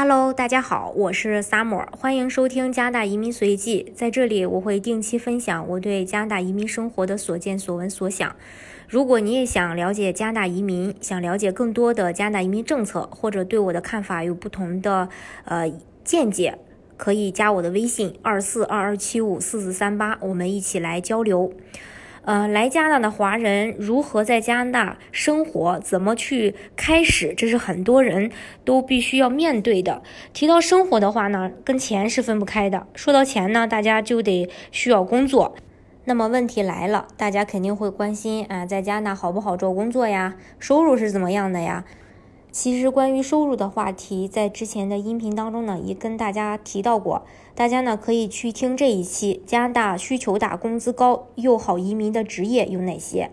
Hello，大家好，我是 Summer，欢迎收听加拿大移民随记。在这里，我会定期分享我对加拿大移民生活的所见所闻所想。如果你也想了解加拿大移民，想了解更多的加拿大移民政策，或者对我的看法有不同的呃见解，可以加我的微信二四二二七五四四三八，我们一起来交流。呃，来加拿大的华人如何在加拿大生活，怎么去开始，这是很多人都必须要面对的。提到生活的话呢，跟钱是分不开的。说到钱呢，大家就得需要工作。那么问题来了，大家肯定会关心啊，在加拿大好不好找工作呀？收入是怎么样的呀？其实关于收入的话题，在之前的音频当中呢，也跟大家提到过。大家呢可以去听这一期，加拿大需求大、工资高又好移民的职业有哪些？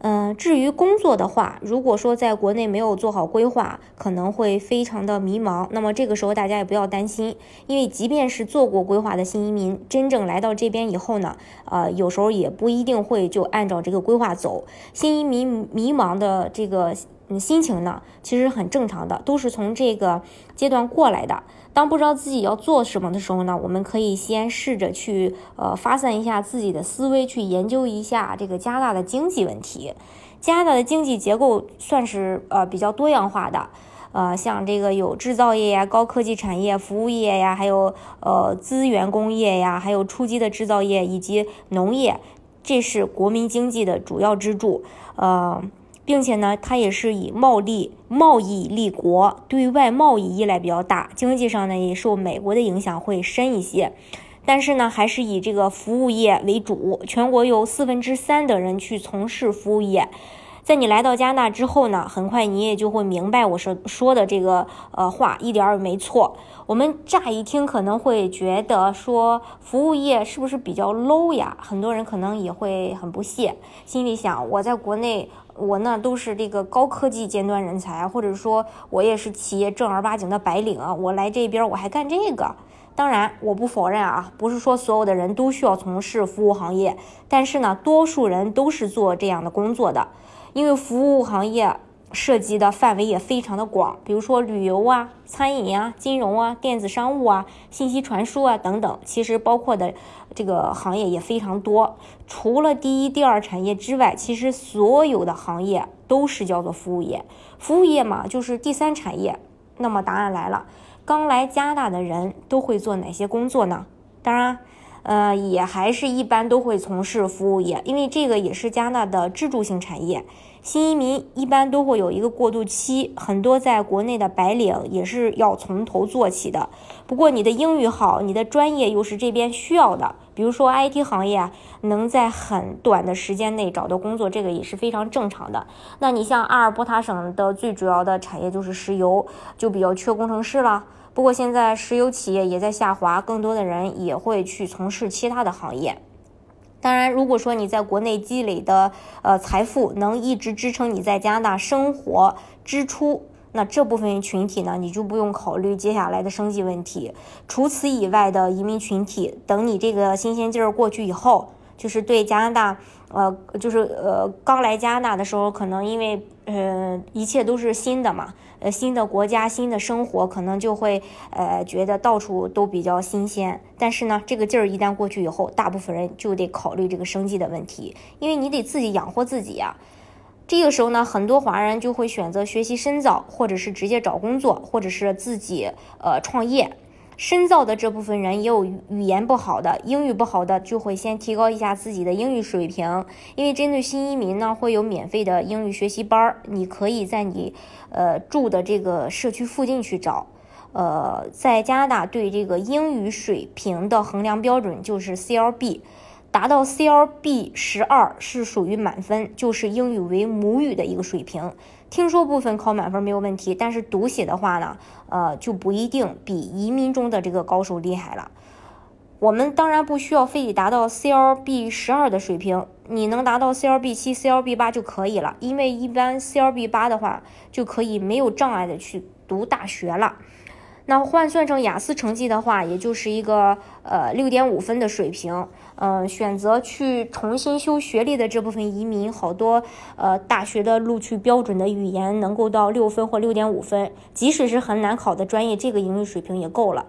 嗯，至于工作的话，如果说在国内没有做好规划，可能会非常的迷茫。那么这个时候大家也不要担心，因为即便是做过规划的新移民，真正来到这边以后呢，呃，有时候也不一定会就按照这个规划走。新移民迷茫的这个。嗯，心情呢，其实很正常的，都是从这个阶段过来的。当不知道自己要做什么的时候呢，我们可以先试着去呃发散一下自己的思维，去研究一下这个加拿大的经济问题。加拿大的经济结构算是呃比较多样化的，呃，像这个有制造业呀、高科技产业、服务业呀，还有呃资源工业呀，还有初级的制造业以及农业，这是国民经济的主要支柱，呃。并且呢，它也是以贸易贸易立国，对外贸易依赖比较大，经济上呢也受美国的影响会深一些。但是呢，还是以这个服务业为主，全国有四分之三的人去从事服务业。在你来到加拿大之后呢，很快你也就会明白我说说的这个呃话一点儿也没错。我们乍一听可能会觉得说服务业是不是比较 low 呀？很多人可能也会很不屑，心里想我在国内我呢都是这个高科技尖端人才，或者说我也是企业正儿八经的白领，我来这边我还干这个。当然，我不否认啊，不是说所有的人都需要从事服务行业，但是呢，多数人都是做这样的工作的。因为服务行业涉及的范围也非常的广，比如说旅游啊、餐饮啊、金融啊、电子商务啊、信息传输啊等等，其实包括的这个行业也非常多。除了第一、第二产业之外，其实所有的行业都是叫做服务业。服务业嘛，就是第三产业。那么答案来了，刚来加拿大的人都会做哪些工作呢？当然。呃，也还是一般都会从事服务业，因为这个也是加拿大的支柱性产业。新移民一般都会有一个过渡期，很多在国内的白领也是要从头做起的。不过你的英语好，你的专业又是这边需要的，比如说 IT 行业，能在很短的时间内找到工作，这个也是非常正常的。那你像阿尔伯塔省的最主要的产业就是石油，就比较缺工程师了。不过现在石油企业也在下滑，更多的人也会去从事其他的行业。当然，如果说你在国内积累的呃财富能一直支撑你在加拿大生活支出，那这部分群体呢，你就不用考虑接下来的生计问题。除此以外的移民群体，等你这个新鲜劲儿过去以后，就是对加拿大。呃，就是呃，刚来加拿大的时候，可能因为呃一切都是新的嘛，呃新的国家、新的生活，可能就会呃觉得到处都比较新鲜。但是呢，这个劲儿一旦过去以后，大部分人就得考虑这个生计的问题，因为你得自己养活自己呀。这个时候呢，很多华人就会选择学习深造，或者是直接找工作，或者是自己呃创业。深造的这部分人也有语言不好的，英语不好的，就会先提高一下自己的英语水平。因为针对新移民呢，会有免费的英语学习班儿，你可以在你呃住的这个社区附近去找。呃，在加拿大对这个英语水平的衡量标准就是 CLB。达到 CLB 十二是属于满分，就是英语为母语的一个水平。听说部分考满分没有问题，但是读写的话呢，呃，就不一定比移民中的这个高手厉害了。我们当然不需要非得达到 CLB 十二的水平，你能达到 CLB 七、CLB 八就可以了。因为一般 CLB 八的话，就可以没有障碍的去读大学了。那换算成雅思成绩的话，也就是一个呃六点五分的水平。嗯，选择去重新修学历的这部分移民，好多呃大学的录取标准的语言能够到六分或六点五分，即使是很难考的专业，这个英语水平也够了。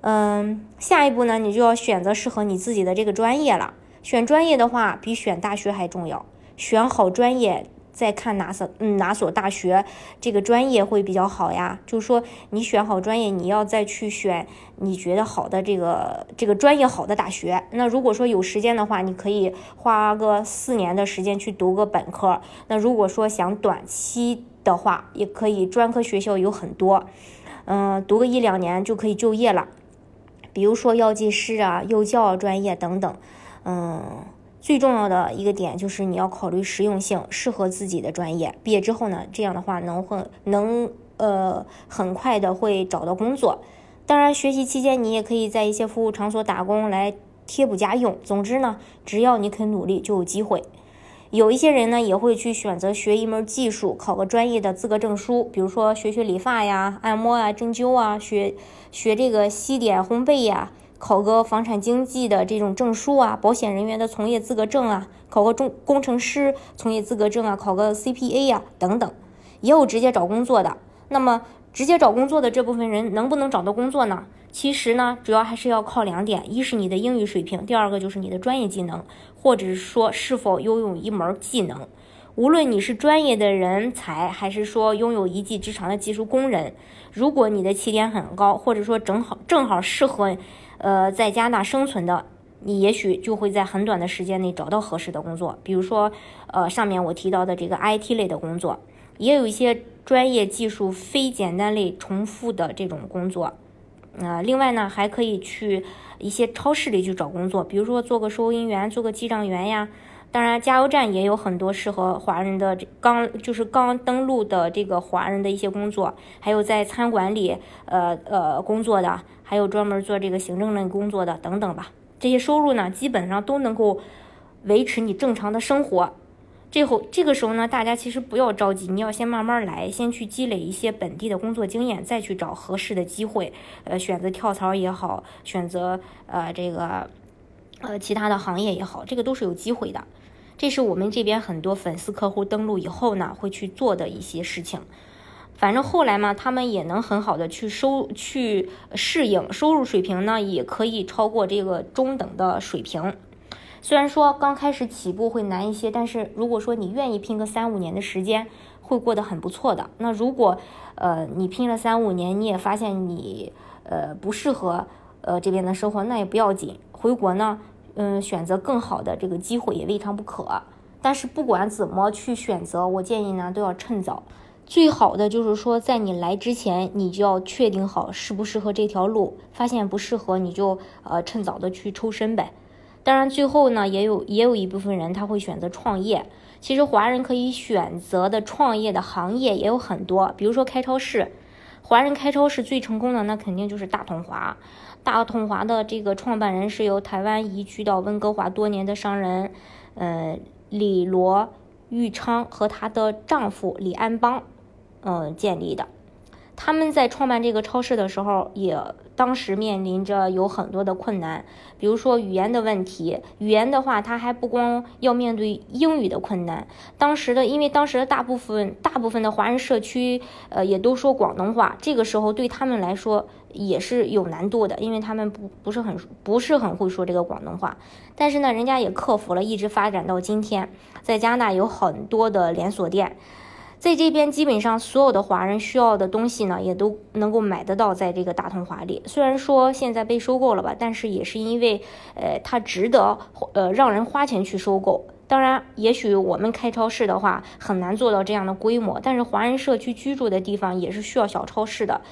嗯，下一步呢，你就要选择适合你自己的这个专业了。选专业的话，比选大学还重要。选好专业。再看哪所嗯哪所大学这个专业会比较好呀？就是说你选好专业，你要再去选你觉得好的这个这个专业好的大学。那如果说有时间的话，你可以花个四年的时间去读个本科。那如果说想短期的话，也可以专科学校有很多，嗯，读个一两年就可以就业了。比如说药剂师啊、幼教专业等等，嗯。最重要的一个点就是你要考虑实用性，适合自己的专业。毕业之后呢，这样的话能会能呃很快的会找到工作。当然，学习期间你也可以在一些服务场所打工来贴补家用。总之呢，只要你肯努力，就有机会。有一些人呢也会去选择学一门技术，考个专业的资格证书，比如说学学理发呀、按摩啊、针灸啊，学学这个西点烘焙呀。考个房产经纪的这种证书啊，保险人员的从业资格证啊，考个中工程师从业资格证啊，考个 CPA 呀等等，也有直接找工作的。那么直接找工作的这部分人能不能找到工作呢？其实呢，主要还是要靠两点：一是你的英语水平，第二个就是你的专业技能，或者是说是否拥有一门技能。无论你是专业的人才，还是说拥有一技之长的技术工人，如果你的起点很高，或者说正好正好适合。呃，在加拿大生存的你，也许就会在很短的时间内找到合适的工作。比如说，呃，上面我提到的这个 IT 类的工作，也有一些专业技术非简单类重复的这种工作。呃，另外呢，还可以去一些超市里去找工作，比如说做个收银员、做个记账员呀。当然，加油站也有很多适合华人的刚就是刚登陆的这个华人的一些工作，还有在餐馆里呃呃工作的，还有专门做这个行政类工作的等等吧。这些收入呢，基本上都能够维持你正常的生活。这后这个时候呢，大家其实不要着急，你要先慢慢来，先去积累一些本地的工作经验，再去找合适的机会。呃，选择跳槽也好，选择呃这个呃其他的行业也好，这个都是有机会的。这是我们这边很多粉丝客户登录以后呢，会去做的一些事情。反正后来嘛，他们也能很好的去收去适应，收入水平呢也可以超过这个中等的水平。虽然说刚开始起步会难一些，但是如果说你愿意拼个三五年的时间，会过得很不错的。那如果呃你拼了三五年，你也发现你呃不适合呃这边的生活，那也不要紧，回国呢。嗯，选择更好的这个机会也未尝不可。但是不管怎么去选择，我建议呢都要趁早。最好的就是说，在你来之前，你就要确定好适不适合这条路。发现不适合，你就呃趁早的去抽身呗。当然，最后呢，也有也有一部分人他会选择创业。其实华人可以选择的创业的行业也有很多，比如说开超市。华人开超市最成功的那肯定就是大统华。大统华的这个创办人是由台湾移居到温哥华多年的商人，呃，李罗玉昌和她的丈夫李安邦，嗯，建立的。他们在创办这个超市的时候，也当时面临着有很多的困难，比如说语言的问题。语言的话，他还不光要面对英语的困难。当时的，因为当时的大部分大部分的华人社区，呃，也都说广东话，这个时候对他们来说也是有难度的，因为他们不不是很不是很会说这个广东话。但是呢，人家也克服了，一直发展到今天，在加拿大有很多的连锁店。在这边，基本上所有的华人需要的东西呢，也都能够买得到，在这个大同华里。虽然说现在被收购了吧，但是也是因为，呃，它值得，呃，让人花钱去收购。当然，也许我们开超市的话，很难做到这样的规模，但是华人社区居住的地方也是需要小超市的。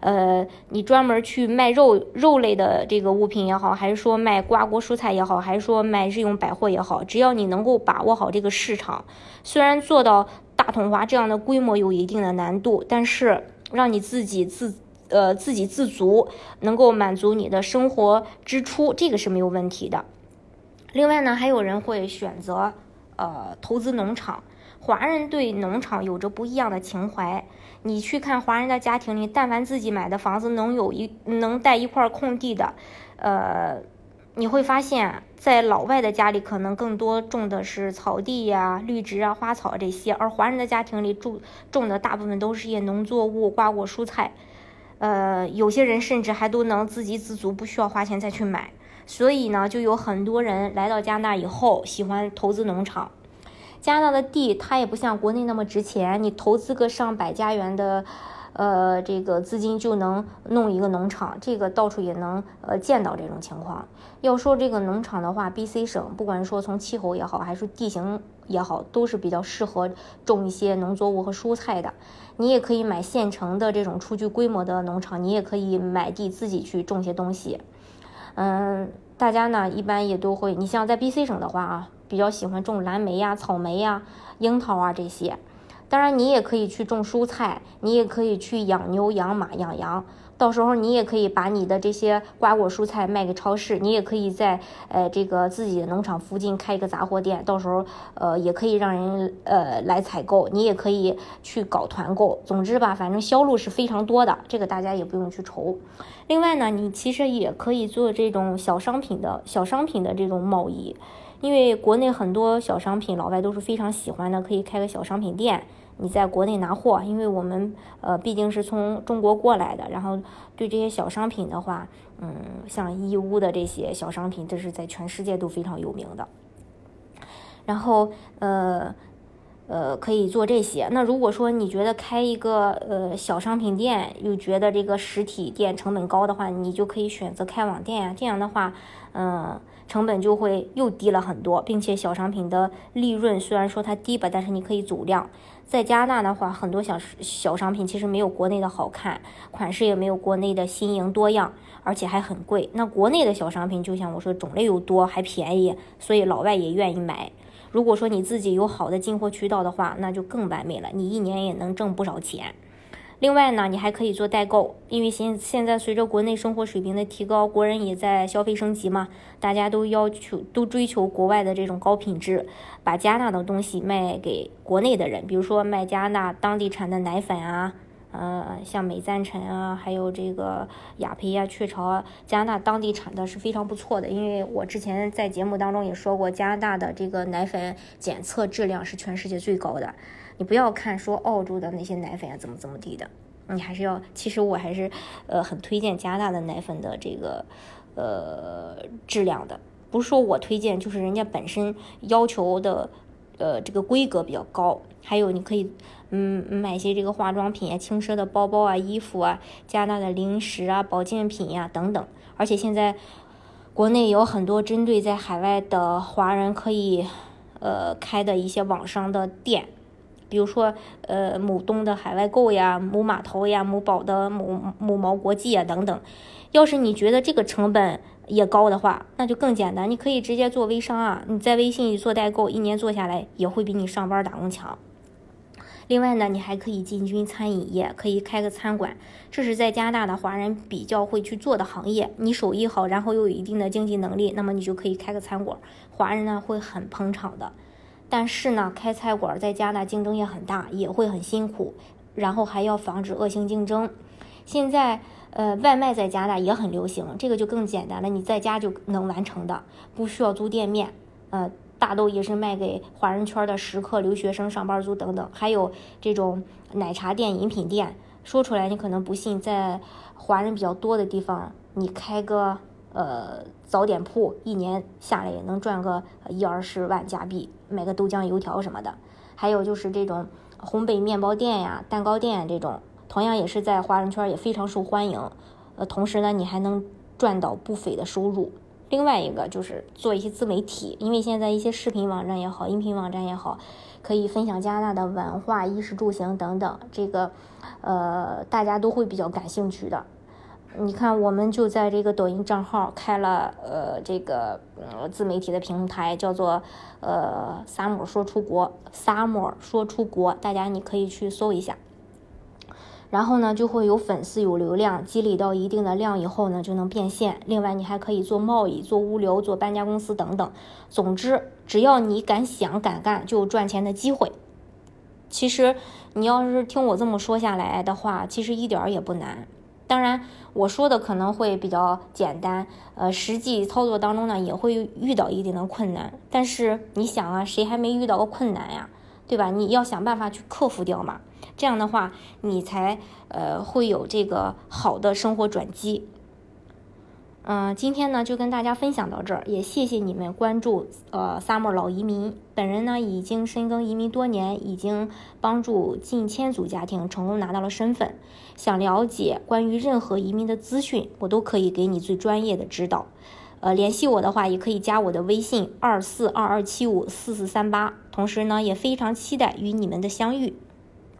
呃，你专门去卖肉肉类的这个物品也好，还是说卖瓜果蔬菜也好，还是说卖日用百货也好，只要你能够把握好这个市场，虽然做到大统华这样的规模有一定的难度，但是让你自己自呃自给自足，能够满足你的生活支出，这个是没有问题的。另外呢，还有人会选择呃投资农场。华人对农场有着不一样的情怀。你去看华人的家庭里，但凡自己买的房子能有一能带一块空地的，呃，你会发现在老外的家里可能更多种的是草地呀、绿植啊、花草这些，而华人的家庭里种种的大部分都是些农作物、瓜果蔬菜。呃，有些人甚至还都能自给自足，不需要花钱再去买。所以呢，就有很多人来到加拿大以后喜欢投资农场。加拿大的地它也不像国内那么值钱，你投资个上百家元的，呃，这个资金就能弄一个农场，这个到处也能呃见到这种情况。要说这个农场的话，BC 省不管说从气候也好，还是地形也好，都是比较适合种一些农作物和蔬菜的。你也可以买现成的这种初具规模的农场，你也可以买地自己去种些东西。嗯，大家呢一般也都会，你像在 BC 省的话啊。比较喜欢种蓝莓呀、草莓呀、樱桃啊这些，当然你也可以去种蔬菜，你也可以去养牛、养马、养羊。到时候你也可以把你的这些瓜果蔬菜卖给超市，你也可以在呃这个自己的农场附近开一个杂货店，到时候呃也可以让人呃来采购，你也可以去搞团购。总之吧，反正销路是非常多的，这个大家也不用去愁。另外呢，你其实也可以做这种小商品的小商品的这种贸易。因为国内很多小商品，老外都是非常喜欢的，可以开个小商品店，你在国内拿货。因为我们呃毕竟是从中国过来的，然后对这些小商品的话，嗯，像义乌的这些小商品，这是在全世界都非常有名的。然后呃呃可以做这些。那如果说你觉得开一个呃小商品店，又觉得这个实体店成本高的话，你就可以选择开网店啊。这样的话，嗯。成本就会又低了很多，并且小商品的利润虽然说它低吧，但是你可以走量。在加拿大的话，很多小小商品其实没有国内的好看，款式也没有国内的新颖多样，而且还很贵。那国内的小商品就像我说，种类又多，还便宜，所以老外也愿意买。如果说你自己有好的进货渠道的话，那就更完美了，你一年也能挣不少钱。另外呢，你还可以做代购，因为现现在随着国内生活水平的提高，国人也在消费升级嘛，大家都要求都追求国外的这种高品质，把加拿大的东西卖给国内的人，比如说卖加拿大当地产的奶粉啊，呃，像美赞臣啊，还有这个雅培啊、雀巢啊，加拿大当地产的是非常不错的，因为我之前在节目当中也说过，加拿大的这个奶粉检测质量是全世界最高的。你不要看说澳洲的那些奶粉啊怎么怎么地的，你还是要，其实我还是呃很推荐加拿大的奶粉的这个呃质量的，不是说我推荐，就是人家本身要求的呃这个规格比较高。还有你可以嗯买一些这个化妆品啊、轻奢的包包啊、衣服啊、加拿大的零食啊、保健品呀等等。而且现在国内有很多针对在海外的华人可以呃开的一些网商的店。比如说，呃，某东的海外购呀，某码头呀，某宝的某某毛国际呀等等。要是你觉得这个成本也高的话，那就更简单，你可以直接做微商啊。你在微信里做代购，一年做下来也会比你上班打工强。另外呢，你还可以进军餐饮业，可以开个餐馆，这是在加拿大的华人比较会去做的行业。你手艺好，然后又有一定的经济能力，那么你就可以开个餐馆，华人呢会很捧场的。但是呢，开菜馆在加拿大竞争也很大，也会很辛苦，然后还要防止恶性竞争。现在，呃，外卖在加拿大也很流行，这个就更简单了，你在家就能完成的，不需要租店面。呃，大豆也是卖给华人圈的食客、留学生、上班族等等，还有这种奶茶店、饮品店。说出来你可能不信，在华人比较多的地方，你开个。呃，早点铺一年下来也能赚个一二十万加币，买个豆浆油条什么的。还有就是这种烘焙面包店呀、蛋糕店这种，同样也是在华人圈也非常受欢迎。呃，同时呢，你还能赚到不菲的收入。另外一个就是做一些自媒体，因为现在一些视频网站也好，音频网站也好，可以分享加拿大的文化、衣食住行等等，这个呃大家都会比较感兴趣的。你看，我们就在这个抖音账号开了，呃，这个呃自媒体的平台，叫做呃“萨摩说出国”，萨摩说出国，大家你可以去搜一下。然后呢，就会有粉丝、有流量，积累到一定的量以后呢，就能变现。另外，你还可以做贸易、做物流、做搬家公司等等。总之，只要你敢想敢干，就有赚钱的机会。其实你要是听我这么说下来的话，其实一点儿也不难。当然，我说的可能会比较简单，呃，实际操作当中呢也会遇到一定的困难。但是你想啊，谁还没遇到过困难呀？对吧？你要想办法去克服掉嘛。这样的话，你才呃会有这个好的生活转机。嗯，今天呢就跟大家分享到这儿，也谢谢你们关注呃 summer 老移民。本人呢已经深耕移民多年，已经帮助近千组家庭成功拿到了身份。想了解关于任何移民的资讯，我都可以给你最专业的指导。呃，联系我的话也可以加我的微信二四二二七五四四三八。同时呢，也非常期待与你们的相遇。